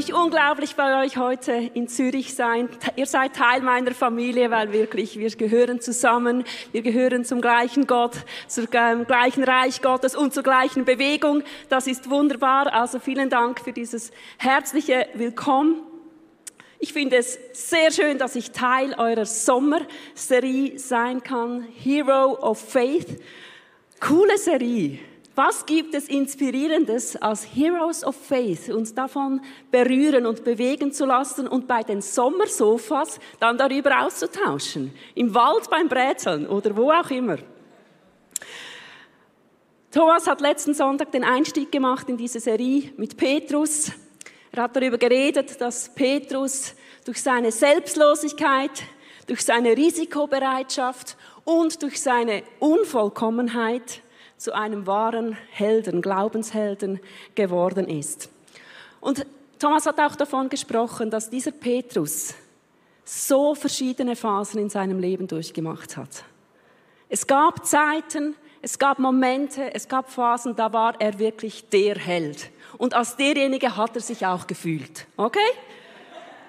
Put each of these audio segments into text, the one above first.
mich unglaublich bei euch heute in Zürich sein. Ihr seid Teil meiner Familie, weil wirklich wir gehören zusammen. Wir gehören zum gleichen Gott, zum gleichen Reich Gottes und zur gleichen Bewegung. Das ist wunderbar. Also vielen Dank für dieses herzliche Willkommen. Ich finde es sehr schön, dass ich Teil eurer Sommerserie sein kann. Hero of Faith. Coole Serie. Was gibt es Inspirierendes als Heroes of Faith, uns davon berühren und bewegen zu lassen und bei den Sommersofas dann darüber auszutauschen? Im Wald beim Brätseln oder wo auch immer. Thomas hat letzten Sonntag den Einstieg gemacht in diese Serie mit Petrus. Er hat darüber geredet, dass Petrus durch seine Selbstlosigkeit, durch seine Risikobereitschaft und durch seine Unvollkommenheit zu einem wahren Helden, Glaubenshelden geworden ist. Und Thomas hat auch davon gesprochen, dass dieser Petrus so verschiedene Phasen in seinem Leben durchgemacht hat. Es gab Zeiten, es gab Momente, es gab Phasen, da war er wirklich der Held. Und als derjenige hat er sich auch gefühlt. Okay?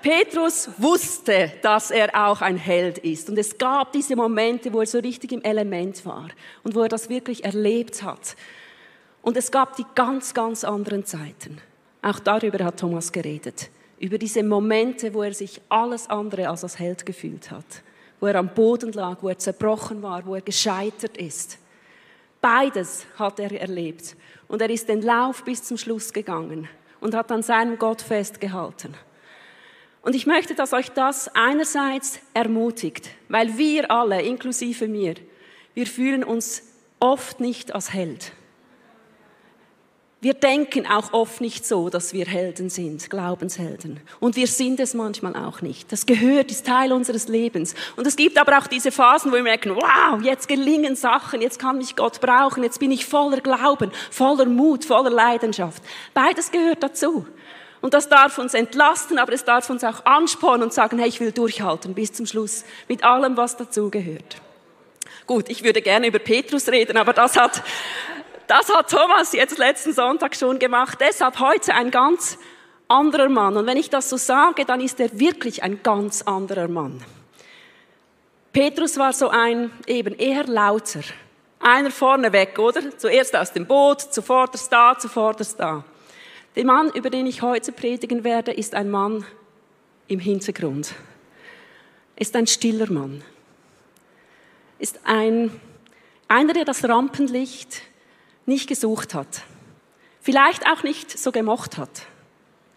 Petrus wusste, dass er auch ein Held ist. Und es gab diese Momente, wo er so richtig im Element war und wo er das wirklich erlebt hat. Und es gab die ganz, ganz anderen Zeiten. Auch darüber hat Thomas geredet. Über diese Momente, wo er sich alles andere als als Held gefühlt hat. Wo er am Boden lag, wo er zerbrochen war, wo er gescheitert ist. Beides hat er erlebt. Und er ist den Lauf bis zum Schluss gegangen und hat an seinem Gott festgehalten. Und ich möchte, dass euch das einerseits ermutigt, weil wir alle, inklusive mir, wir fühlen uns oft nicht als Held. Wir denken auch oft nicht so, dass wir Helden sind, Glaubenshelden. Und wir sind es manchmal auch nicht. Das gehört, ist Teil unseres Lebens. Und es gibt aber auch diese Phasen, wo wir merken, wow, jetzt gelingen Sachen, jetzt kann mich Gott brauchen, jetzt bin ich voller Glauben, voller Mut, voller Leidenschaft. Beides gehört dazu. Und das darf uns entlasten, aber es darf uns auch anspornen und sagen, hey, ich will durchhalten bis zum Schluss mit allem, was dazugehört. Gut, ich würde gerne über Petrus reden, aber das hat, das hat Thomas jetzt letzten Sonntag schon gemacht. Deshalb heute ein ganz anderer Mann. Und wenn ich das so sage, dann ist er wirklich ein ganz anderer Mann. Petrus war so ein eben eher lauter. Einer vorneweg, oder? Zuerst aus dem Boot, zuvorderst da, zuvorderst da. Der Mann, über den ich heute predigen werde, ist ein Mann im Hintergrund. Ist ein stiller Mann. Ist ein, einer, der das Rampenlicht nicht gesucht hat. Vielleicht auch nicht so gemocht hat.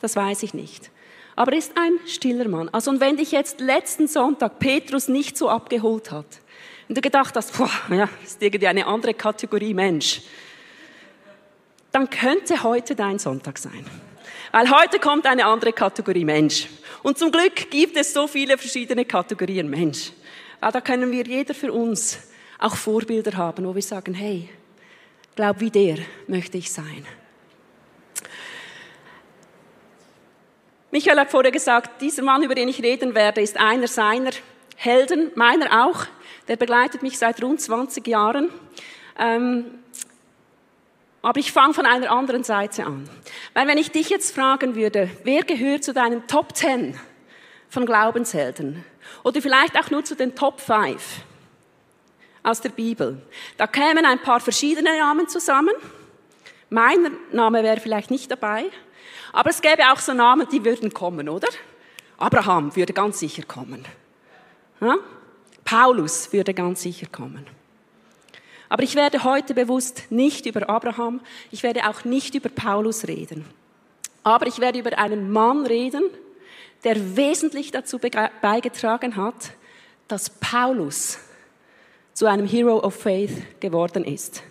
Das weiß ich nicht. Aber er ist ein stiller Mann. Also, und wenn dich jetzt letzten Sonntag Petrus nicht so abgeholt hat, und du gedacht hast, boah, ja, ist irgendwie eine andere Kategorie Mensch, dann könnte heute dein Sonntag sein. Weil heute kommt eine andere Kategorie Mensch. Und zum Glück gibt es so viele verschiedene Kategorien Mensch. Weil da können wir jeder für uns auch Vorbilder haben, wo wir sagen, hey, glaub wie der möchte ich sein. Michael hat vorher gesagt, dieser Mann, über den ich reden werde, ist einer seiner Helden, meiner auch. Der begleitet mich seit rund 20 Jahren. Ähm, aber ich fange von einer anderen Seite an. Weil wenn ich dich jetzt fragen würde, wer gehört zu deinen Top 10 von Glaubenshelden? Oder vielleicht auch nur zu den Top 5 aus der Bibel. Da kämen ein paar verschiedene Namen zusammen. Mein Name wäre vielleicht nicht dabei. Aber es gäbe auch so Namen, die würden kommen, oder? Abraham würde ganz sicher kommen. Ja? Paulus würde ganz sicher kommen. Aber ich werde heute bewusst nicht über Abraham, ich werde auch nicht über Paulus reden. Aber ich werde über einen Mann reden, der wesentlich dazu beigetragen hat, dass Paulus zu einem Hero of Faith geworden ist.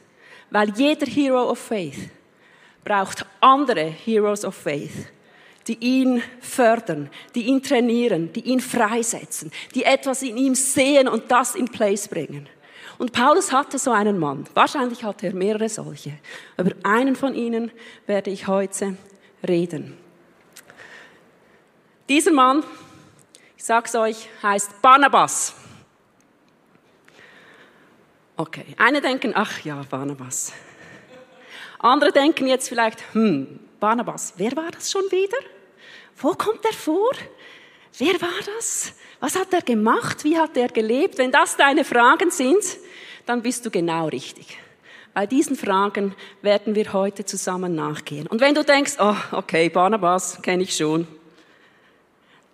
Weil jeder Hero of Faith braucht andere Heroes of Faith, die ihn fördern, die ihn trainieren, die ihn freisetzen, die etwas in ihm sehen und das in Place bringen. Und Paulus hatte so einen Mann. Wahrscheinlich hatte er mehrere solche. Über einen von ihnen werde ich heute reden. Dieser Mann, ich sag's euch, heißt Barnabas. Okay, eine denken, ach ja, Barnabas. Andere denken jetzt vielleicht, hm, Barnabas, wer war das schon wieder? Wo kommt er vor? Wer war das? Was hat er gemacht? Wie hat er gelebt? Wenn das deine Fragen sind, dann bist du genau richtig. Bei diesen Fragen werden wir heute zusammen nachgehen. Und wenn du denkst, oh, okay, Barnabas kenne ich schon,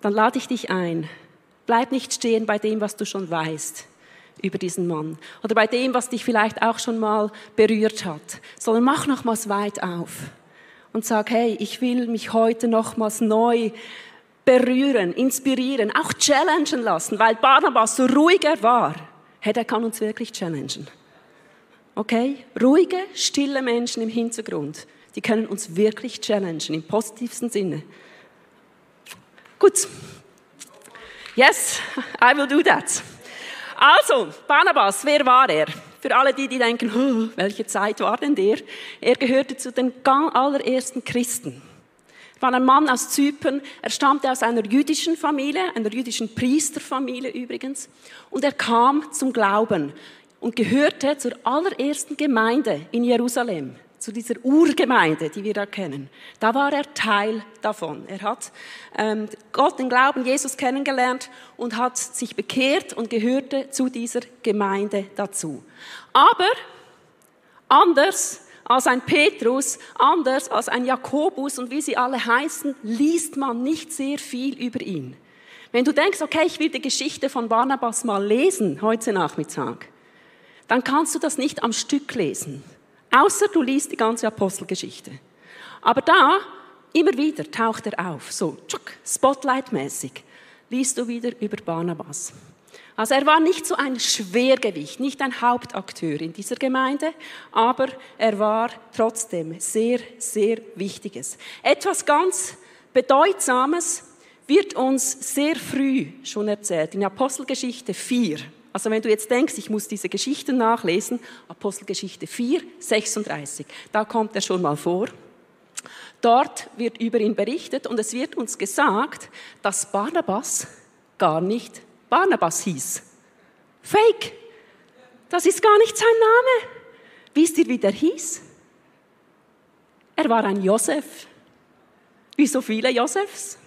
dann lade ich dich ein. Bleib nicht stehen bei dem, was du schon weißt über diesen Mann oder bei dem, was dich vielleicht auch schon mal berührt hat, sondern mach nochmals weit auf und sag, hey, ich will mich heute nochmals neu berühren, inspirieren, auch challengen lassen, weil Barnabas so ruhig er war, hey, der kann uns wirklich challengen. Okay? Ruhige, stille Menschen im Hintergrund, die können uns wirklich challengen, im positivsten Sinne. Gut. Yes, I will do that. Also, Barnabas, wer war er? Für alle die, die denken, welche Zeit war denn der? Er gehörte zu den allerersten Christen. War ein Mann aus Zypern. Er stammte aus einer jüdischen Familie, einer jüdischen Priesterfamilie übrigens. Und er kam zum Glauben und gehörte zur allerersten Gemeinde in Jerusalem zu dieser Urgemeinde, die wir da kennen. Da war er Teil davon. Er hat ähm, Gott, den Glauben, Jesus kennengelernt und hat sich bekehrt und gehörte zu dieser Gemeinde dazu. Aber anders als ein Petrus, anders als ein Jakobus und wie sie alle heißen, liest man nicht sehr viel über ihn. Wenn du denkst, okay, ich will die Geschichte von Barnabas mal lesen heute Nachmittag, dann kannst du das nicht am Stück lesen Außer du liest die ganze Apostelgeschichte. Aber da, immer wieder taucht er auf, so Spotlight-mäßig, liest du wieder über Barnabas. Also er war nicht so ein Schwergewicht, nicht ein Hauptakteur in dieser Gemeinde, aber er war trotzdem sehr, sehr Wichtiges. Etwas ganz Bedeutsames wird uns sehr früh schon erzählt, in Apostelgeschichte 4. Also wenn du jetzt denkst, ich muss diese Geschichten nachlesen, Apostelgeschichte 4, 36, da kommt er schon mal vor. Dort wird über ihn berichtet und es wird uns gesagt, dass Barnabas gar nicht Barnabas hieß. Fake. Das ist gar nicht sein Name. Wisst ihr, wie der hieß? Er war ein Josef. Wie so viele Josefs.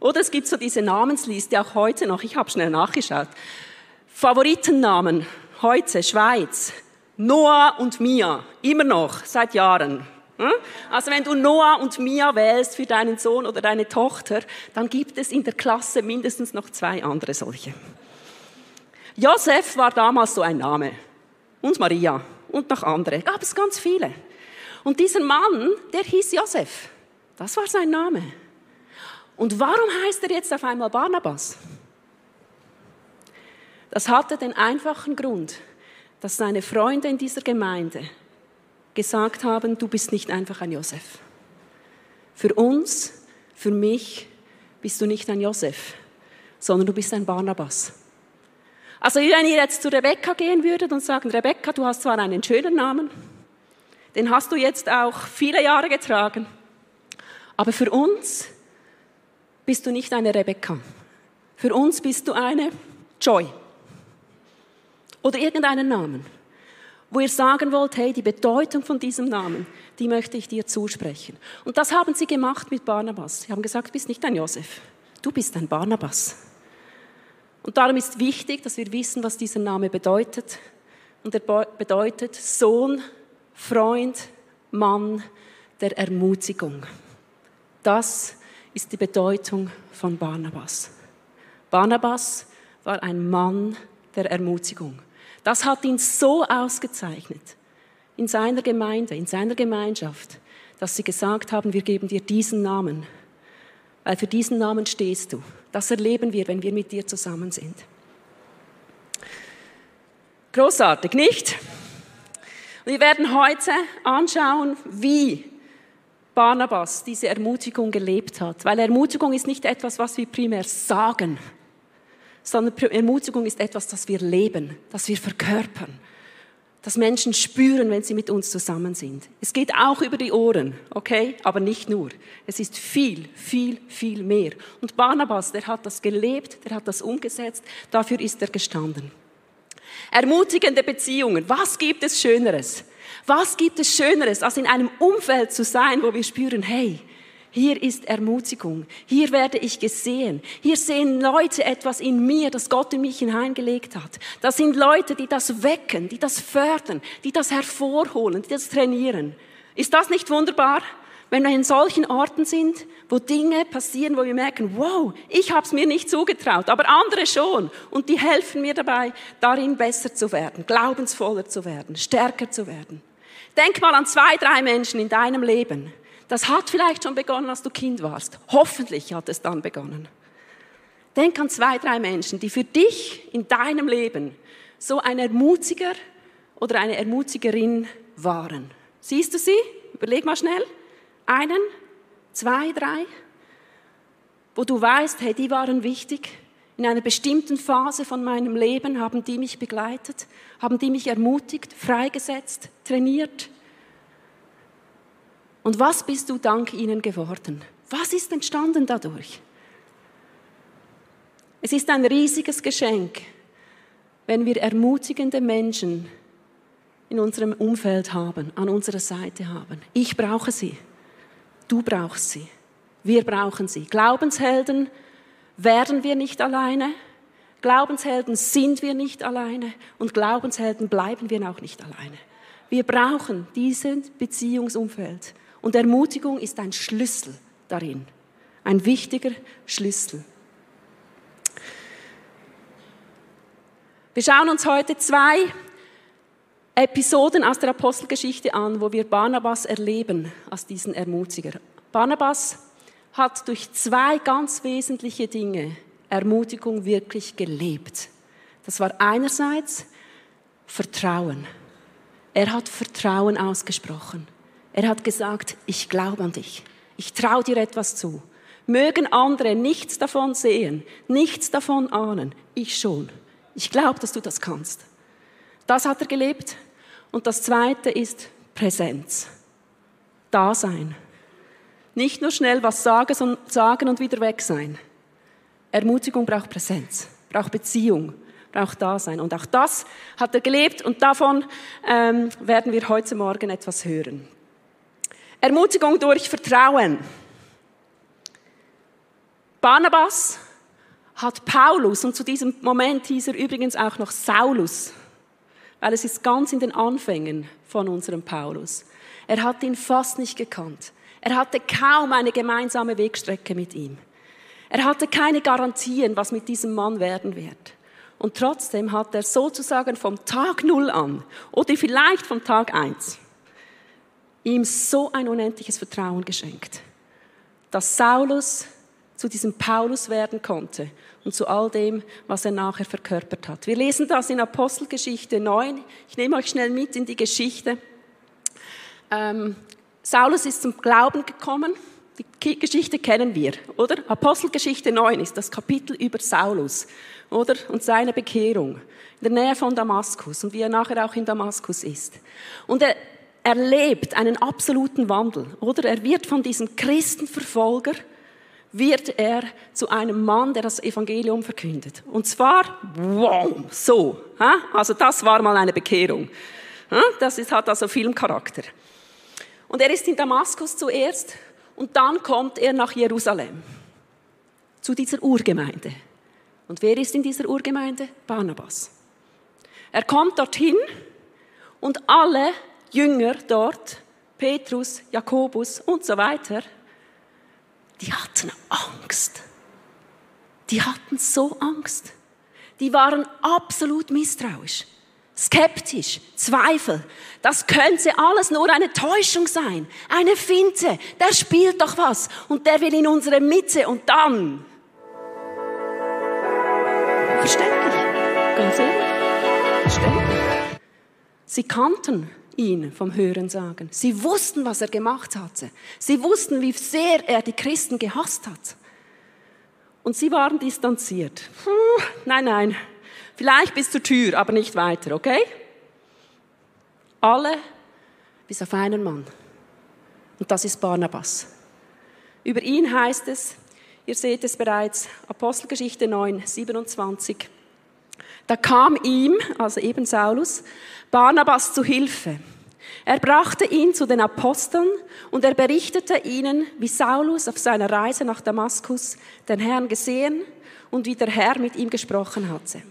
Oder es gibt so diese Namensliste auch heute noch. Ich habe schnell nachgeschaut. Favoritennamen heute Schweiz. Noah und Mia, immer noch, seit Jahren. Hm? Also wenn du Noah und Mia wählst für deinen Sohn oder deine Tochter, dann gibt es in der Klasse mindestens noch zwei andere solche. Josef war damals so ein Name. Und Maria. Und noch andere. Gab es ganz viele. Und dieser Mann, der hieß Josef. Das war sein Name. Und warum heißt er jetzt auf einmal Barnabas? Das hatte den einfachen Grund, dass seine Freunde in dieser Gemeinde gesagt haben, du bist nicht einfach ein Josef. Für uns, für mich bist du nicht ein Josef, sondern du bist ein Barnabas. Also wenn ihr jetzt zu Rebecca gehen würdet und sagen, Rebecca, du hast zwar einen schönen Namen, den hast du jetzt auch viele Jahre getragen, aber für uns bist du nicht eine Rebecca. Für uns bist du eine Joy oder irgendeinen Namen, wo ihr sagen wollt, hey, die Bedeutung von diesem Namen, die möchte ich dir zusprechen. Und das haben sie gemacht mit Barnabas. Sie haben gesagt, du bist nicht ein Josef, du bist ein Barnabas. Und darum ist wichtig, dass wir wissen, was dieser Name bedeutet. Und er bedeutet Sohn, Freund, Mann der Ermutigung. Das ist die Bedeutung von Barnabas. Barnabas war ein Mann der Ermutigung. Das hat ihn so ausgezeichnet in seiner Gemeinde, in seiner Gemeinschaft, dass sie gesagt haben, wir geben dir diesen Namen, weil für diesen Namen stehst du. Das erleben wir, wenn wir mit dir zusammen sind. Großartig, nicht? Wir werden heute anschauen, wie Barnabas diese Ermutigung gelebt hat, weil Ermutigung ist nicht etwas, was wir primär sagen, sondern Ermutigung ist etwas, das wir leben, das wir verkörpern, das Menschen spüren, wenn sie mit uns zusammen sind. Es geht auch über die Ohren, okay, aber nicht nur. Es ist viel, viel, viel mehr. Und Barnabas, der hat das gelebt, der hat das umgesetzt, dafür ist er gestanden. Ermutigende Beziehungen, was gibt es Schöneres? Was gibt es Schöneres, als in einem Umfeld zu sein, wo wir spüren, hey, Hier ist Ermutigung. Hier werde ich gesehen. Hier sehen Leute etwas in mir, das Gott in mich hineingelegt hat. Das sind Leute, die das wecken, die das fördern, die das hervorholen, die das trainieren. Ist das nicht wunderbar? Wenn wir in solchen Orten sind, wo Dinge passieren, wo wir merken, wow, ich habe es mir nicht zugetraut, aber andere schon. Und die helfen mir dabei, darin besser zu werden, glaubensvoller zu werden, stärker zu werden. Denk mal an zwei, drei Menschen in deinem Leben, das hat vielleicht schon begonnen, als du Kind warst. Hoffentlich hat es dann begonnen. Denk an zwei, drei Menschen, die für dich in deinem Leben so ein Ermutiger oder eine Ermutigerin waren. Siehst du sie? Überleg mal schnell. Einen, zwei, drei, wo du weißt, hey, die waren wichtig. In einer bestimmten Phase von meinem Leben haben die mich begleitet, haben die mich ermutigt, freigesetzt, trainiert. Und was bist du dank ihnen geworden? Was ist entstanden dadurch? Es ist ein riesiges Geschenk, wenn wir ermutigende Menschen in unserem Umfeld haben, an unserer Seite haben. Ich brauche sie. Du brauchst sie. Wir brauchen sie. Glaubenshelden werden wir nicht alleine. Glaubenshelden sind wir nicht alleine. Und Glaubenshelden bleiben wir auch nicht alleine. Wir brauchen dieses Beziehungsumfeld. Und Ermutigung ist ein Schlüssel darin, ein wichtiger Schlüssel. Wir schauen uns heute zwei Episoden aus der Apostelgeschichte an, wo wir Barnabas erleben als diesen Ermutiger. Barnabas hat durch zwei ganz wesentliche Dinge Ermutigung wirklich gelebt. Das war einerseits Vertrauen. Er hat Vertrauen ausgesprochen. Er hat gesagt, ich glaube an dich. Ich traue dir etwas zu. Mögen andere nichts davon sehen, nichts davon ahnen. Ich schon. Ich glaube, dass du das kannst. Das hat er gelebt. Und das Zweite ist Präsenz. Dasein. Nicht nur schnell was sagen, sagen und wieder weg sein. Ermutigung braucht Präsenz, braucht Beziehung, braucht Dasein. Und auch das hat er gelebt und davon ähm, werden wir heute Morgen etwas hören. Ermutigung durch Vertrauen. Barnabas hat Paulus, und zu diesem Moment hieß er übrigens auch noch Saulus, weil es ist ganz in den Anfängen von unserem Paulus. Er hat ihn fast nicht gekannt. Er hatte kaum eine gemeinsame Wegstrecke mit ihm. Er hatte keine Garantien, was mit diesem Mann werden wird. Und trotzdem hat er sozusagen vom Tag Null an oder vielleicht vom Tag eins ihm so ein unendliches Vertrauen geschenkt, dass Saulus zu diesem Paulus werden konnte und zu all dem, was er nachher verkörpert hat. Wir lesen das in Apostelgeschichte 9. Ich nehme euch schnell mit in die Geschichte. Ähm, Saulus ist zum Glauben gekommen. Die Geschichte kennen wir, oder? Apostelgeschichte 9 ist das Kapitel über Saulus, oder? Und seine Bekehrung in der Nähe von Damaskus und wie er nachher auch in Damaskus ist. Und er, erlebt einen absoluten Wandel, oder? Er wird von diesem Christenverfolger, wird er zu einem Mann, der das Evangelium verkündet. Und zwar, wow, so. Also das war mal eine Bekehrung. Das hat also Filmcharakter. Und er ist in Damaskus zuerst und dann kommt er nach Jerusalem, zu dieser Urgemeinde. Und wer ist in dieser Urgemeinde? Barnabas. Er kommt dorthin und alle Jünger dort, Petrus, Jakobus und so weiter, die hatten Angst. Die hatten so Angst. Die waren absolut misstrauisch, skeptisch, Zweifel. Das könnte alles nur eine Täuschung sein, eine Finte. Der spielt doch was und der will in unsere Mitte und dann. Verständlich, ganz ehrlich, verständlich. Sie kannten ihn vom Hören sagen. Sie wussten, was er gemacht hatte. Sie wussten, wie sehr er die Christen gehasst hat. Und sie waren distanziert. Puh, nein, nein, vielleicht bis zur Tür, aber nicht weiter, okay? Alle bis auf einen Mann. Und das ist Barnabas. Über ihn heißt es, ihr seht es bereits, Apostelgeschichte 9, 27. Da kam ihm, also eben Saulus, Barnabas zu Hilfe. Er brachte ihn zu den Aposteln und er berichtete ihnen, wie Saulus auf seiner Reise nach Damaskus den Herrn gesehen und wie der Herr mit ihm gesprochen hatte.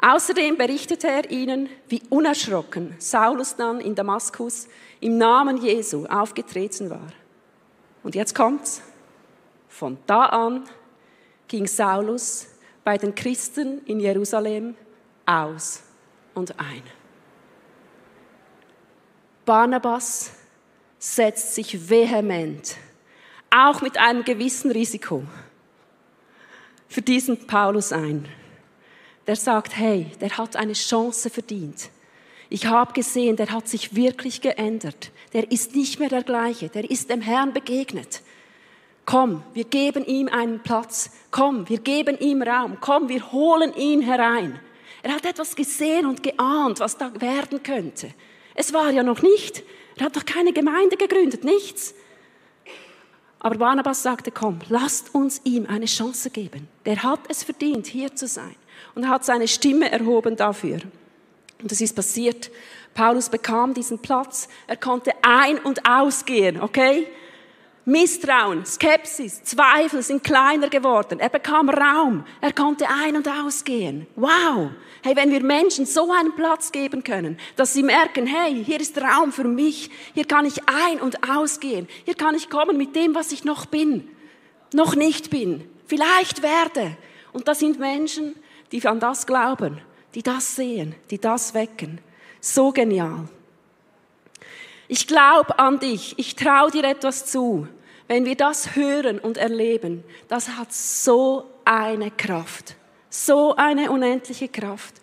Außerdem berichtete er ihnen, wie unerschrocken Saulus dann in Damaskus im Namen Jesu aufgetreten war. Und jetzt kommt's. Von da an ging Saulus bei den Christen in Jerusalem aus und ein. Barnabas setzt sich vehement, auch mit einem gewissen Risiko, für diesen Paulus ein. Der sagt, hey, der hat eine Chance verdient. Ich habe gesehen, der hat sich wirklich geändert. Der ist nicht mehr der gleiche. Der ist dem Herrn begegnet. Komm, wir geben ihm einen Platz. Komm, wir geben ihm Raum. Komm, wir holen ihn herein. Er hat etwas gesehen und geahnt, was da werden könnte. Es war ja noch nicht. Er hat doch keine Gemeinde gegründet, nichts. Aber Barnabas sagte, komm, lasst uns ihm eine Chance geben. Der hat es verdient, hier zu sein. Und er hat seine Stimme erhoben dafür. Und es ist passiert. Paulus bekam diesen Platz. Er konnte ein- und ausgehen, okay? Misstrauen, Skepsis, Zweifel sind kleiner geworden. Er bekam Raum. Er konnte ein- und ausgehen. Wow! Hey, wenn wir Menschen so einen Platz geben können, dass sie merken, hey, hier ist Raum für mich. Hier kann ich ein- und ausgehen. Hier kann ich kommen mit dem, was ich noch bin. Noch nicht bin. Vielleicht werde. Und das sind Menschen, die an das glauben, die das sehen, die das wecken. So genial. Ich glaube an dich. Ich traue dir etwas zu. Wenn wir das hören und erleben, das hat so eine Kraft, so eine unendliche Kraft.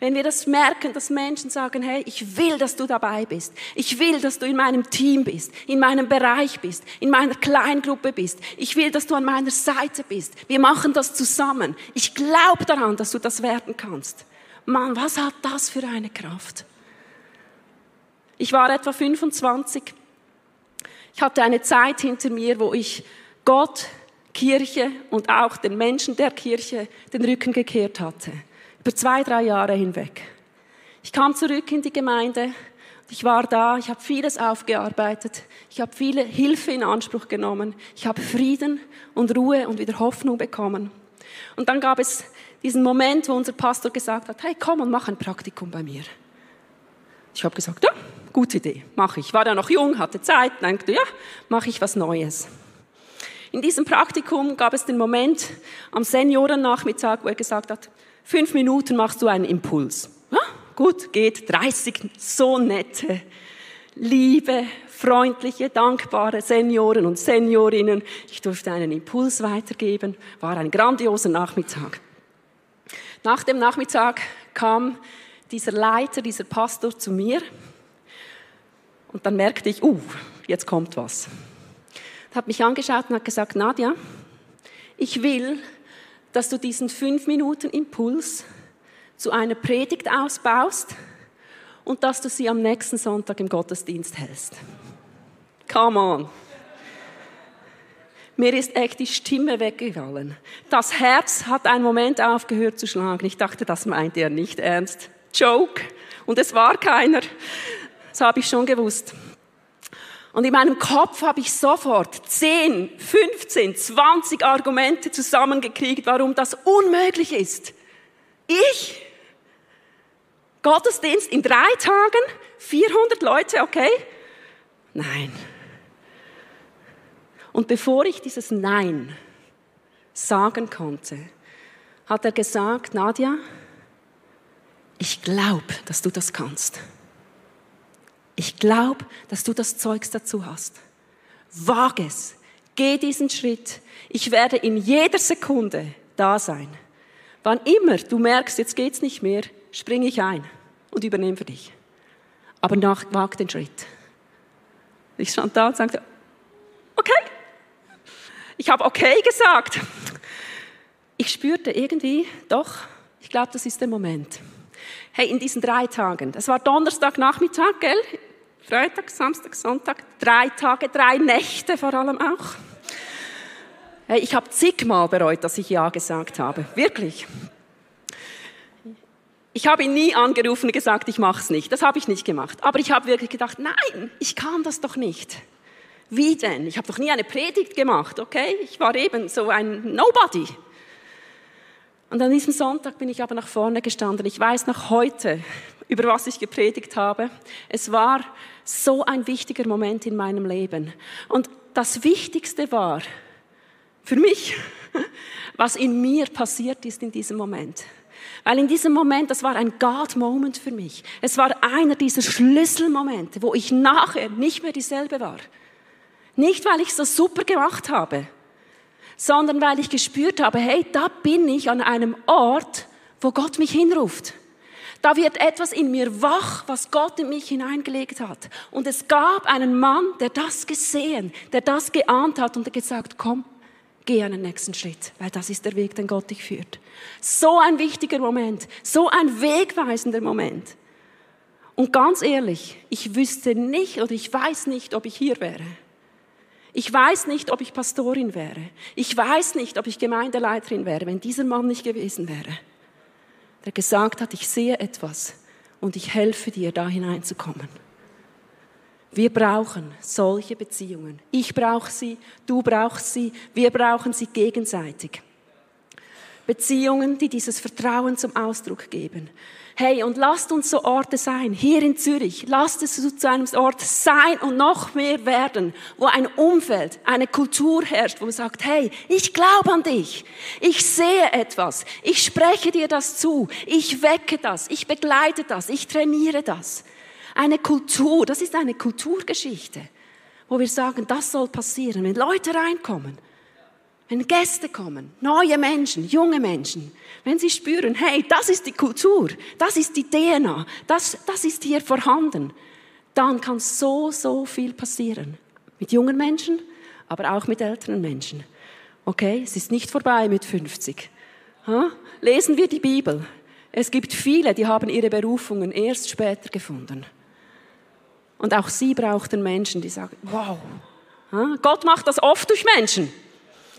Wenn wir das merken, dass Menschen sagen, hey, ich will, dass du dabei bist. Ich will, dass du in meinem Team bist, in meinem Bereich bist, in meiner Kleingruppe bist. Ich will, dass du an meiner Seite bist. Wir machen das zusammen. Ich glaube daran, dass du das werden kannst. Mann, was hat das für eine Kraft? Ich war etwa 25 ich hatte eine Zeit hinter mir, wo ich Gott, Kirche und auch den Menschen der Kirche den Rücken gekehrt hatte. Über zwei, drei Jahre hinweg. Ich kam zurück in die Gemeinde. Ich war da, ich habe vieles aufgearbeitet, ich habe viele Hilfe in Anspruch genommen, ich habe Frieden und Ruhe und wieder Hoffnung bekommen. Und dann gab es diesen Moment, wo unser Pastor gesagt hat, hey, komm und mach ein Praktikum bei mir. Ich habe gesagt, ja, gute Idee, mache ich. War ja noch jung, hatte Zeit, dachte, ja, mache ich was Neues. In diesem Praktikum gab es den Moment am Seniorennachmittag, wo er gesagt hat, fünf Minuten machst du einen Impuls. Ja, gut, geht, 30 so nette, liebe, freundliche, dankbare Senioren und Seniorinnen. Ich durfte einen Impuls weitergeben, war ein grandioser Nachmittag. Nach dem Nachmittag kam dieser Leiter, dieser Pastor zu mir und dann merkte ich, uh, jetzt kommt was. Er hat mich angeschaut und hat gesagt, Nadja, ich will, dass du diesen fünf Minuten Impuls zu einer Predigt ausbaust und dass du sie am nächsten Sonntag im Gottesdienst hältst. Come on. Mir ist echt die Stimme weggefallen. Das Herz hat einen Moment aufgehört zu schlagen. Ich dachte, das meint er nicht ernst. Joke. Und es war keiner. Das habe ich schon gewusst. Und in meinem Kopf habe ich sofort 10, 15, 20 Argumente zusammengekriegt, warum das unmöglich ist. Ich? Gottesdienst in drei Tagen? 400 Leute, okay? Nein. Und bevor ich dieses Nein sagen konnte, hat er gesagt, Nadja, ich glaube, dass du das kannst. Ich glaube, dass du das Zeugs dazu hast. Wag es. Geh diesen Schritt. Ich werde in jeder Sekunde da sein. Wann immer du merkst, jetzt geht's nicht mehr, springe ich ein und übernehme für dich. Aber nach, wag den Schritt. Ich stand da und sagte, okay. Ich habe okay gesagt. Ich spürte irgendwie, doch, ich glaube, das ist der Moment. Hey, in diesen drei Tagen, das war Donnerstag Nachmittag, gell? Freitag, Samstag, Sonntag, drei Tage, drei Nächte vor allem auch. Hey, ich habe zigmal bereut, dass ich Ja gesagt habe. Wirklich. Ich habe ihn nie angerufen und gesagt, ich mache es nicht. Das habe ich nicht gemacht. Aber ich habe wirklich gedacht, nein, ich kann das doch nicht. Wie denn? Ich habe doch nie eine Predigt gemacht, okay? Ich war eben so ein Nobody. Und an diesem Sonntag bin ich aber nach vorne gestanden. Ich weiß noch heute, über was ich gepredigt habe. Es war so ein wichtiger Moment in meinem Leben. Und das Wichtigste war für mich, was in mir passiert ist in diesem Moment. Weil in diesem Moment, das war ein God-Moment für mich. Es war einer dieser Schlüsselmomente, wo ich nachher nicht mehr dieselbe war. Nicht, weil ich es so super gemacht habe, sondern weil ich gespürt habe, hey, da bin ich an einem Ort, wo Gott mich hinruft. Da wird etwas in mir wach, was Gott in mich hineingelegt hat. Und es gab einen Mann, der das gesehen, der das geahnt hat und der gesagt, komm, geh einen nächsten Schritt, weil das ist der Weg, den Gott dich führt. So ein wichtiger Moment, so ein wegweisender Moment. Und ganz ehrlich, ich wüsste nicht oder ich weiß nicht, ob ich hier wäre. Ich weiß nicht, ob ich Pastorin wäre. Ich weiß nicht, ob ich Gemeindeleiterin wäre, wenn dieser Mann nicht gewesen wäre, der gesagt hat, ich sehe etwas und ich helfe dir, da hineinzukommen. Wir brauchen solche Beziehungen. Ich brauche sie, du brauchst sie, wir brauchen sie gegenseitig. Beziehungen, die dieses Vertrauen zum Ausdruck geben. Hey, und lasst uns so Orte sein, hier in Zürich, lasst es zu einem Ort sein und noch mehr werden, wo ein Umfeld, eine Kultur herrscht, wo man sagt, hey, ich glaube an dich, ich sehe etwas, ich spreche dir das zu, ich wecke das, ich begleite das, ich trainiere das. Eine Kultur, das ist eine Kulturgeschichte, wo wir sagen, das soll passieren, wenn Leute reinkommen, wenn Gäste kommen, neue Menschen, junge Menschen, wenn sie spüren, hey, das ist die Kultur, das ist die DNA, das, das ist hier vorhanden, dann kann so, so viel passieren. Mit jungen Menschen, aber auch mit älteren Menschen. Okay, es ist nicht vorbei mit 50. Ha? Lesen wir die Bibel. Es gibt viele, die haben ihre Berufungen erst später gefunden. Und auch sie brauchten Menschen, die sagen, wow, Gott macht das oft durch Menschen.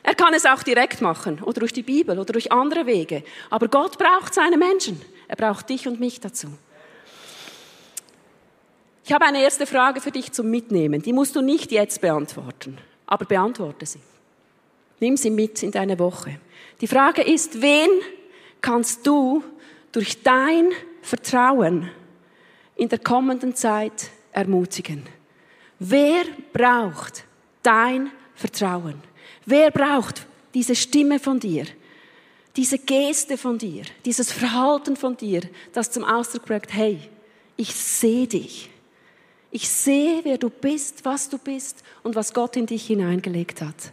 Er kann es auch direkt machen oder durch die Bibel oder durch andere Wege. Aber Gott braucht seine Menschen. Er braucht dich und mich dazu. Ich habe eine erste Frage für dich zum Mitnehmen. Die musst du nicht jetzt beantworten, aber beantworte sie. Nimm sie mit in deine Woche. Die Frage ist, wen kannst du durch dein Vertrauen in der kommenden Zeit ermutigen. Wer braucht dein Vertrauen? Wer braucht diese Stimme von dir? Diese Geste von dir, dieses Verhalten von dir, das zum Ausdruck bringt, hey, ich sehe dich. Ich sehe, wer du bist, was du bist und was Gott in dich hineingelegt hat.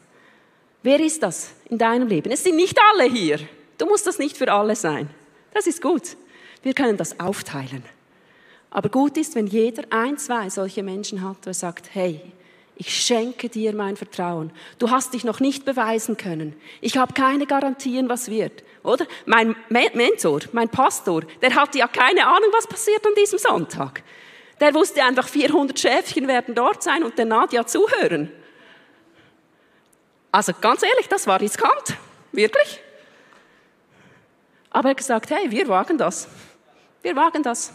Wer ist das in deinem Leben? Es sind nicht alle hier. Du musst das nicht für alle sein. Das ist gut. Wir können das aufteilen. Aber gut ist, wenn jeder ein, zwei solche Menschen hat, der sagt, hey, ich schenke dir mein Vertrauen. Du hast dich noch nicht beweisen können. Ich habe keine Garantien, was wird. Oder? Mein Mentor, mein Pastor, der hatte ja keine Ahnung, was passiert an diesem Sonntag. Der wusste einfach, 400 Schäfchen werden dort sein und der Nadja zuhören. Also ganz ehrlich, das war riskant. Wirklich. Aber er hat gesagt, hey, wir wagen das. Wir wagen das.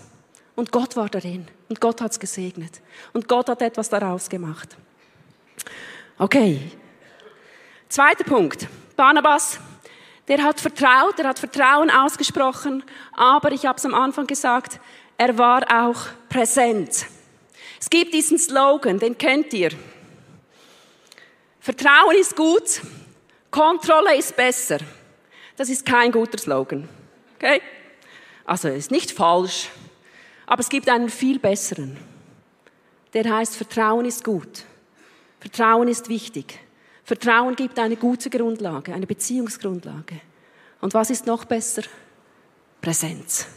Und Gott war darin. Und Gott hat es gesegnet. Und Gott hat etwas daraus gemacht. Okay. Zweiter Punkt. Barnabas, der hat vertraut, der hat Vertrauen ausgesprochen, aber ich habe es am Anfang gesagt, er war auch präsent. Es gibt diesen Slogan, den kennt ihr. Vertrauen ist gut, Kontrolle ist besser. Das ist kein guter Slogan. Okay? Also ist nicht falsch, aber es gibt einen viel besseren. Der heißt, Vertrauen ist gut. Vertrauen ist wichtig. Vertrauen gibt eine gute Grundlage, eine Beziehungsgrundlage. Und was ist noch besser? Präsenz.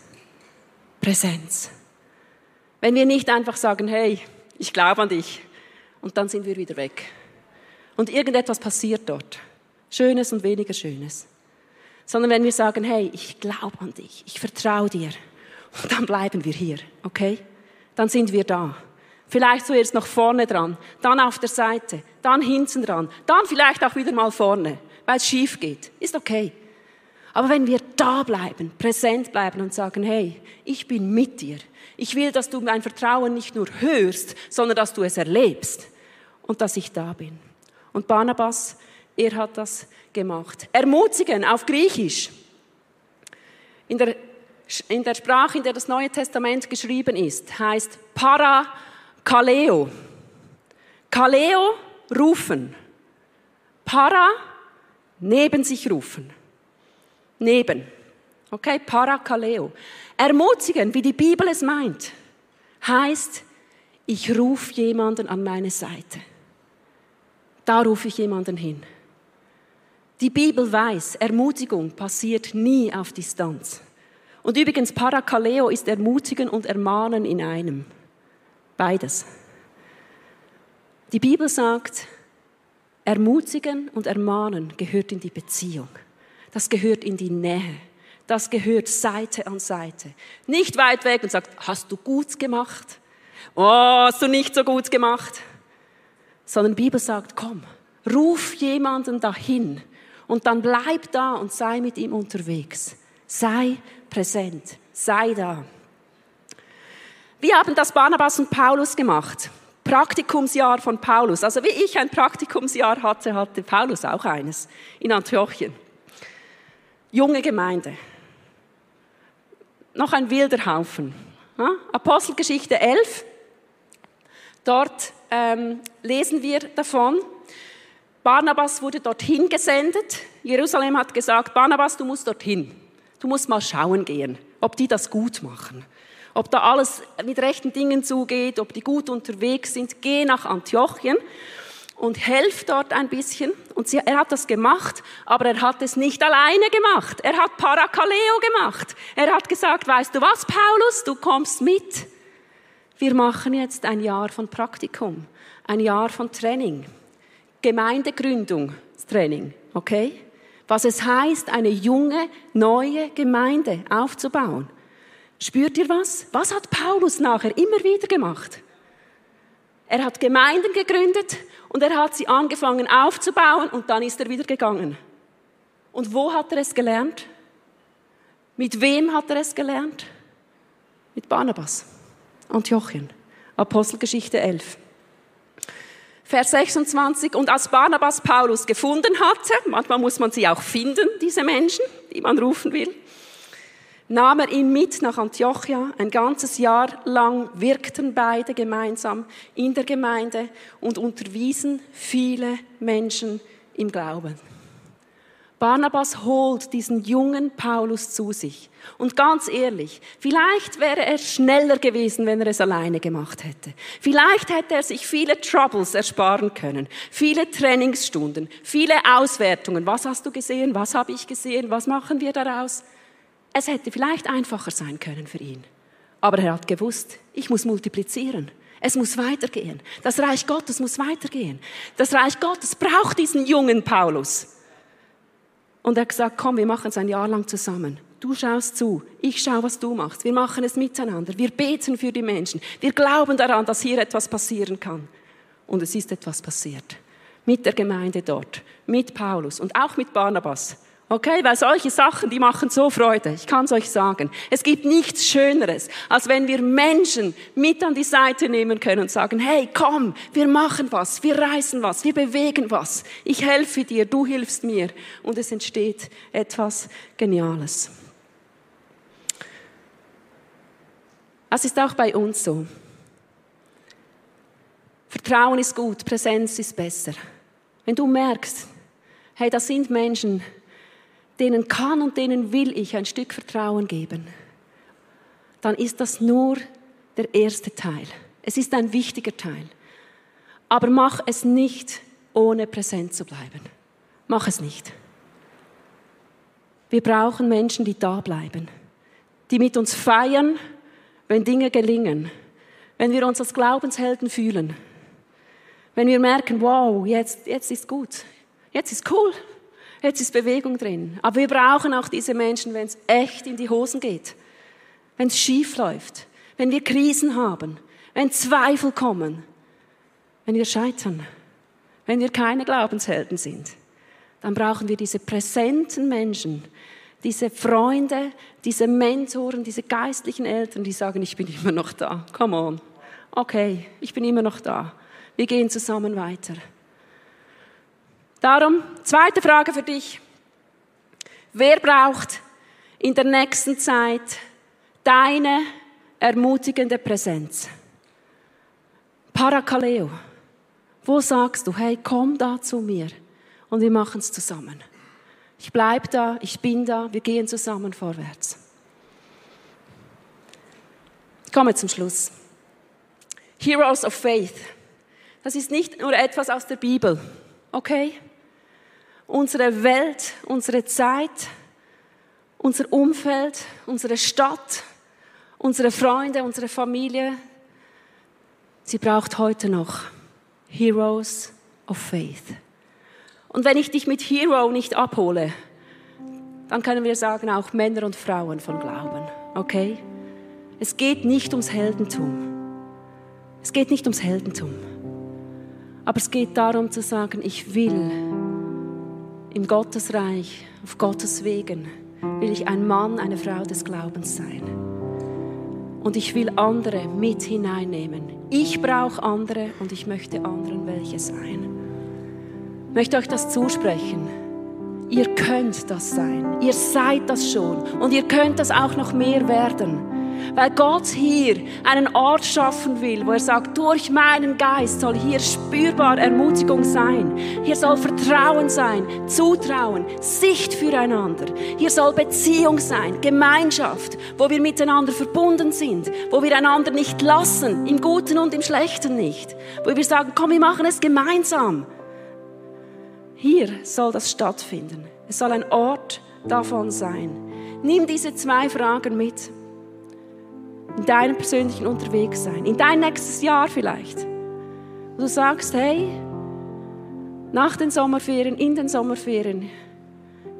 Präsenz. Wenn wir nicht einfach sagen, hey, ich glaube an dich, und dann sind wir wieder weg. Und irgendetwas passiert dort. Schönes und weniger Schönes. Sondern wenn wir sagen, hey, ich glaube an dich, ich vertraue dir, und dann bleiben wir hier, okay? Dann sind wir da. Vielleicht zuerst noch vorne dran, dann auf der Seite, dann hinten dran, dann vielleicht auch wieder mal vorne, weil es schief geht. Ist okay. Aber wenn wir da bleiben, präsent bleiben und sagen, hey, ich bin mit dir. Ich will, dass du mein Vertrauen nicht nur hörst, sondern dass du es erlebst und dass ich da bin. Und Barnabas, er hat das gemacht. Ermutigen auf Griechisch. In der, in der Sprache, in der das Neue Testament geschrieben ist, heißt Parakaleo. Kaleo, rufen. Para, neben sich rufen. Neben. Okay, Parakaleo. Ermutigen, wie die Bibel es meint, heißt, ich rufe jemanden an meine Seite. Da rufe ich jemanden hin. Die Bibel weiß, Ermutigung passiert nie auf Distanz. Und übrigens, Parakaleo ist Ermutigen und Ermahnen in einem. Beides. Die Bibel sagt, Ermutigen und Ermahnen gehört in die Beziehung. Das gehört in die Nähe. Das gehört Seite an Seite. Nicht weit weg und sagt, hast du gut gemacht? Oh, hast du nicht so gut gemacht? Sondern die Bibel sagt, komm, ruf jemanden dahin und dann bleib da und sei mit ihm unterwegs. Sei präsent, sei da. Wir haben das Barnabas und Paulus gemacht. Praktikumsjahr von Paulus. Also wie ich ein Praktikumsjahr hatte, hatte Paulus auch eines in Antiochien. Junge Gemeinde. Noch ein wilder Haufen. Apostelgeschichte 11. Dort ähm, lesen wir davon. Barnabas wurde dorthin gesendet. Jerusalem hat gesagt, Barnabas, du musst dorthin. Du musst mal schauen gehen, ob die das gut machen ob da alles mit rechten Dingen zugeht, ob die gut unterwegs sind. Geh nach Antiochien und helf dort ein bisschen. Und sie, er hat das gemacht, aber er hat es nicht alleine gemacht. Er hat Parakaleo gemacht. Er hat gesagt, weißt du was, Paulus, du kommst mit. Wir machen jetzt ein Jahr von Praktikum, ein Jahr von Training, Gemeindegründungstraining, okay? Was es heißt, eine junge, neue Gemeinde aufzubauen. Spürt ihr was? Was hat Paulus nachher immer wieder gemacht? Er hat Gemeinden gegründet und er hat sie angefangen aufzubauen und dann ist er wieder gegangen. Und wo hat er es gelernt? Mit wem hat er es gelernt? Mit Barnabas, Antiochien, Apostelgeschichte 11. Vers 26, und als Barnabas Paulus gefunden hatte, manchmal muss man sie auch finden, diese Menschen, die man rufen will, nahm er ihn mit nach Antiochia. Ein ganzes Jahr lang wirkten beide gemeinsam in der Gemeinde und unterwiesen viele Menschen im Glauben. Barnabas holt diesen jungen Paulus zu sich. Und ganz ehrlich, vielleicht wäre er schneller gewesen, wenn er es alleine gemacht hätte. Vielleicht hätte er sich viele Troubles ersparen können, viele Trainingsstunden, viele Auswertungen. Was hast du gesehen? Was habe ich gesehen? Was machen wir daraus? Es hätte vielleicht einfacher sein können für ihn. Aber er hat gewusst, ich muss multiplizieren. Es muss weitergehen. Das Reich Gottes muss weitergehen. Das Reich Gottes braucht diesen jungen Paulus. Und er hat gesagt, komm, wir machen es ein Jahr lang zusammen. Du schaust zu, ich schaue, was du machst. Wir machen es miteinander. Wir beten für die Menschen. Wir glauben daran, dass hier etwas passieren kann. Und es ist etwas passiert. Mit der Gemeinde dort, mit Paulus und auch mit Barnabas. Okay, weil solche Sachen, die machen so Freude. Ich kann es euch sagen. Es gibt nichts Schöneres, als wenn wir Menschen mit an die Seite nehmen können und sagen, hey, komm, wir machen was, wir reißen was, wir bewegen was. Ich helfe dir, du hilfst mir. Und es entsteht etwas Geniales. Es ist auch bei uns so. Vertrauen ist gut, Präsenz ist besser. Wenn du merkst, hey, das sind Menschen, denen kann und denen will ich ein Stück Vertrauen geben, dann ist das nur der erste Teil. Es ist ein wichtiger Teil. Aber mach es nicht, ohne präsent zu bleiben. Mach es nicht. Wir brauchen Menschen, die da bleiben, die mit uns feiern, wenn Dinge gelingen, wenn wir uns als Glaubenshelden fühlen, wenn wir merken, wow, jetzt, jetzt ist gut, jetzt ist cool, Jetzt ist Bewegung drin. Aber wir brauchen auch diese Menschen, wenn es echt in die Hosen geht. Wenn es schief läuft. Wenn wir Krisen haben. Wenn Zweifel kommen. Wenn wir scheitern. Wenn wir keine Glaubenshelden sind. Dann brauchen wir diese präsenten Menschen, diese Freunde, diese Mentoren, diese geistlichen Eltern, die sagen, ich bin immer noch da. Come on. Okay, ich bin immer noch da. Wir gehen zusammen weiter. Darum, zweite Frage für dich. Wer braucht in der nächsten Zeit deine ermutigende Präsenz? Parakaleo. Wo sagst du, hey, komm da zu mir und wir machen es zusammen. Ich bleibe da, ich bin da, wir gehen zusammen vorwärts. Ich komme zum Schluss. Heroes of Faith. Das ist nicht nur etwas aus der Bibel, okay? Unsere Welt, unsere Zeit, unser Umfeld, unsere Stadt, unsere Freunde, unsere Familie, sie braucht heute noch Heroes of Faith. Und wenn ich dich mit Hero nicht abhole, dann können wir sagen auch Männer und Frauen von Glauben. Okay? Es geht nicht ums Heldentum. Es geht nicht ums Heldentum. Aber es geht darum zu sagen, ich will im Gottesreich, auf Gottes Wegen, will ich ein Mann, eine Frau des Glaubens sein. Und ich will andere mit hineinnehmen. Ich brauche andere und ich möchte anderen welche sein. Ich möchte euch das zusprechen. Ihr könnt das sein. Ihr seid das schon. Und ihr könnt das auch noch mehr werden. Weil Gott hier einen Ort schaffen will, wo er sagt, durch meinen Geist soll hier spürbar Ermutigung sein. Hier soll Vertrauen sein, Zutrauen, Sicht füreinander. Hier soll Beziehung sein, Gemeinschaft, wo wir miteinander verbunden sind, wo wir einander nicht lassen, im Guten und im Schlechten nicht. Wo wir sagen, komm, wir machen es gemeinsam. Hier soll das stattfinden. Es soll ein Ort davon sein. Nimm diese zwei Fragen mit in deinem persönlichen Unterwegssein, in dein nächstes Jahr vielleicht. du sagst, hey, nach den Sommerferien, in den Sommerferien,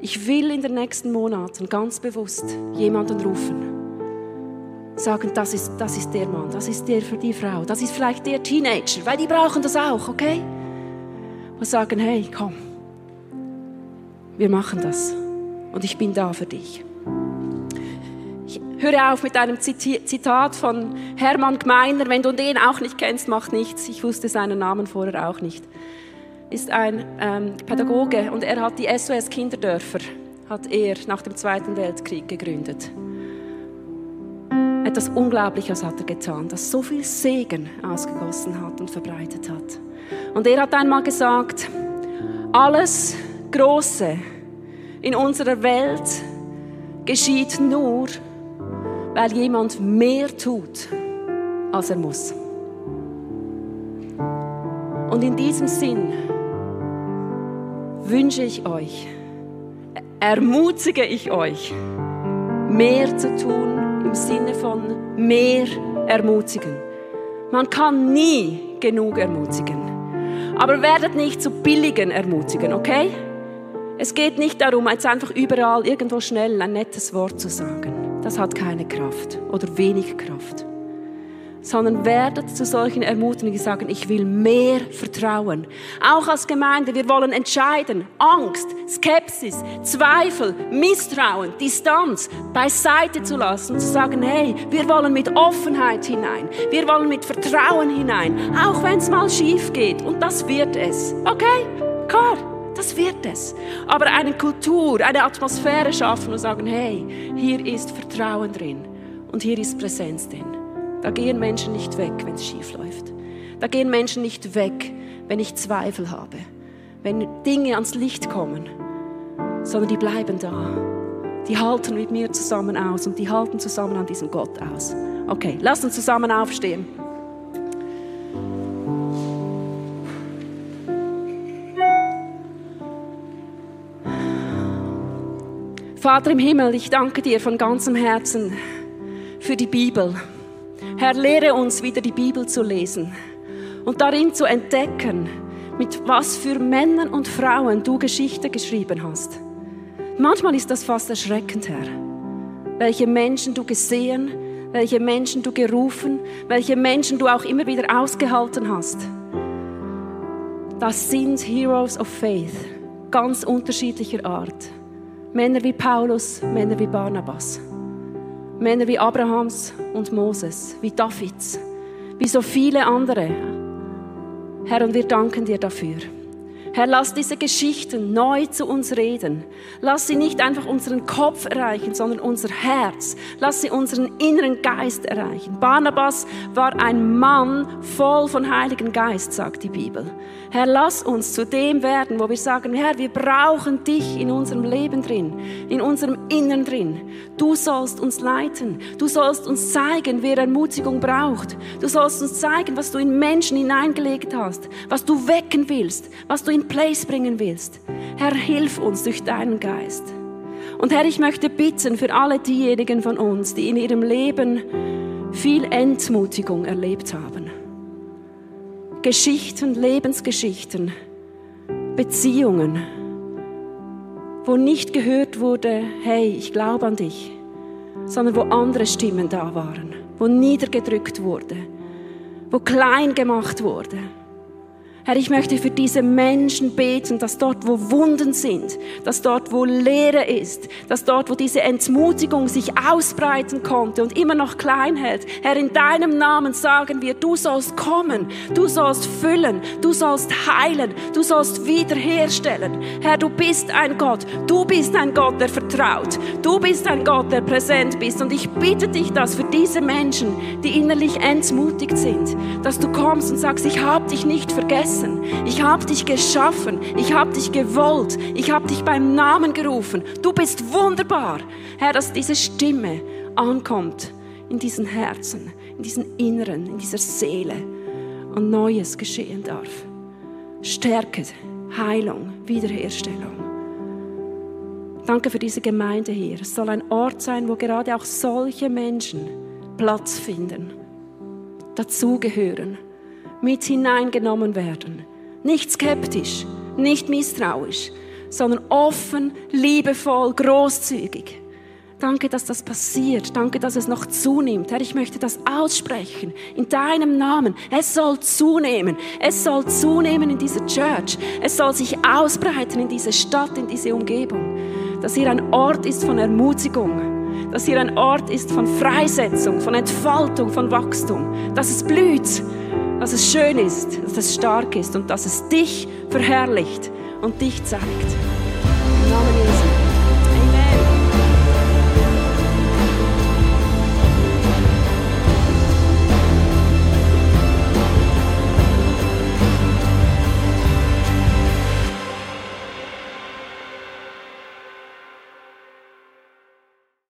ich will in den nächsten Monaten ganz bewusst jemanden rufen. Sagen, das ist, das ist der Mann, das ist der für die Frau, das ist vielleicht der Teenager, weil die brauchen das auch, okay? Und sagen, hey, komm, wir machen das und ich bin da für dich. Höre auf mit einem Zitat von Hermann Gmeiner. Wenn du den auch nicht kennst, macht nichts. Ich wusste seinen Namen vorher auch nicht. Ist ein ähm, Pädagoge und er hat die SOS Kinderdörfer hat er nach dem Zweiten Weltkrieg gegründet. Etwas Unglaubliches hat er getan, das so viel Segen ausgegossen hat und verbreitet hat. Und er hat einmal gesagt, alles Große in unserer Welt geschieht nur, weil jemand mehr tut, als er muss. Und in diesem Sinn wünsche ich euch, ermutige ich euch, mehr zu tun im Sinne von mehr ermutigen. Man kann nie genug ermutigen. Aber werdet nicht zu billigen ermutigen, okay? Es geht nicht darum, jetzt einfach überall irgendwo schnell ein nettes Wort zu sagen das hat keine Kraft oder wenig Kraft. Sondern werdet zu solchen Ermutigungen, sagen, ich will mehr Vertrauen. Auch als Gemeinde, wir wollen entscheiden, Angst, Skepsis, Zweifel, Misstrauen, Distanz beiseite zu lassen und zu sagen, hey, wir wollen mit Offenheit hinein, wir wollen mit Vertrauen hinein, auch wenn es mal schief geht. Und das wird es. Okay? Klar. Das wird es. Aber eine Kultur, eine Atmosphäre schaffen und sagen, hey, hier ist Vertrauen drin und hier ist Präsenz drin. Da gehen Menschen nicht weg, wenn es schief läuft. Da gehen Menschen nicht weg, wenn ich Zweifel habe, wenn Dinge ans Licht kommen, sondern die bleiben da. Die halten mit mir zusammen aus und die halten zusammen an diesem Gott aus. Okay, lass uns zusammen aufstehen. Vater im Himmel, ich danke dir von ganzem Herzen für die Bibel. Herr, lehre uns wieder die Bibel zu lesen und darin zu entdecken, mit was für Männern und Frauen du Geschichte geschrieben hast. Manchmal ist das fast erschreckend, Herr. Welche Menschen du gesehen, welche Menschen du gerufen, welche Menschen du auch immer wieder ausgehalten hast. Das sind Heroes of Faith, ganz unterschiedlicher Art. Männer wie Paulus, Männer wie Barnabas. Männer wie Abrahams und Moses, wie Davids, wie so viele andere. Herr, und wir danken dir dafür. Herr, lass diese Geschichten neu zu uns reden. Lass sie nicht einfach unseren Kopf erreichen, sondern unser Herz. Lass sie unseren inneren Geist erreichen. Barnabas war ein Mann voll von Heiligen Geist, sagt die Bibel. Herr, lass uns zu dem werden, wo wir sagen, Herr, wir brauchen dich in unserem Leben drin, in unserem Innern drin. Du sollst uns leiten. Du sollst uns zeigen, wer Ermutigung braucht. Du sollst uns zeigen, was du in Menschen hineingelegt hast, was du wecken willst, was du in Place bringen willst. Herr, hilf uns durch deinen Geist. Und Herr, ich möchte bitten für alle diejenigen von uns, die in ihrem Leben viel Entmutigung erlebt haben Geschichten, Lebensgeschichten, Beziehungen, wo nicht gehört wurde, hey, ich glaube an dich, sondern wo andere Stimmen da waren, wo niedergedrückt wurde, wo klein gemacht wurde. Herr, ich möchte für diese Menschen beten, dass dort, wo Wunden sind, dass dort, wo Leere ist, dass dort, wo diese Entmutigung sich ausbreiten konnte und immer noch klein hält, Herr, in deinem Namen sagen wir, du sollst kommen, du sollst füllen, du sollst heilen, du sollst wiederherstellen. Herr, du bist ein Gott, du bist ein Gott, der vertraut, du bist ein Gott, der präsent bist. Und ich bitte dich das für diese Menschen, die innerlich entmutigt sind, dass du kommst und sagst, ich habe dich nicht vergessen vergessen. Ich habe dich geschaffen. Ich habe dich gewollt. Ich habe dich beim Namen gerufen. Du bist wunderbar. Herr, dass diese Stimme ankommt in diesen Herzen, in diesen Inneren, in dieser Seele und Neues geschehen darf. Stärke, Heilung, Wiederherstellung. Danke für diese Gemeinde hier. Es soll ein Ort sein, wo gerade auch solche Menschen Platz finden, dazugehören mit hineingenommen werden. Nicht skeptisch, nicht misstrauisch, sondern offen, liebevoll, großzügig. Danke, dass das passiert. Danke, dass es noch zunimmt. Herr, ich möchte das aussprechen in deinem Namen. Es soll zunehmen. Es soll zunehmen in dieser Church. Es soll sich ausbreiten in diese Stadt, in diese Umgebung. Dass hier ein Ort ist von Ermutigung. Dass hier ein Ort ist von Freisetzung, von Entfaltung, von Wachstum. Dass es blüht dass es schön ist, dass es stark ist und dass es dich verherrlicht und dich zeigt.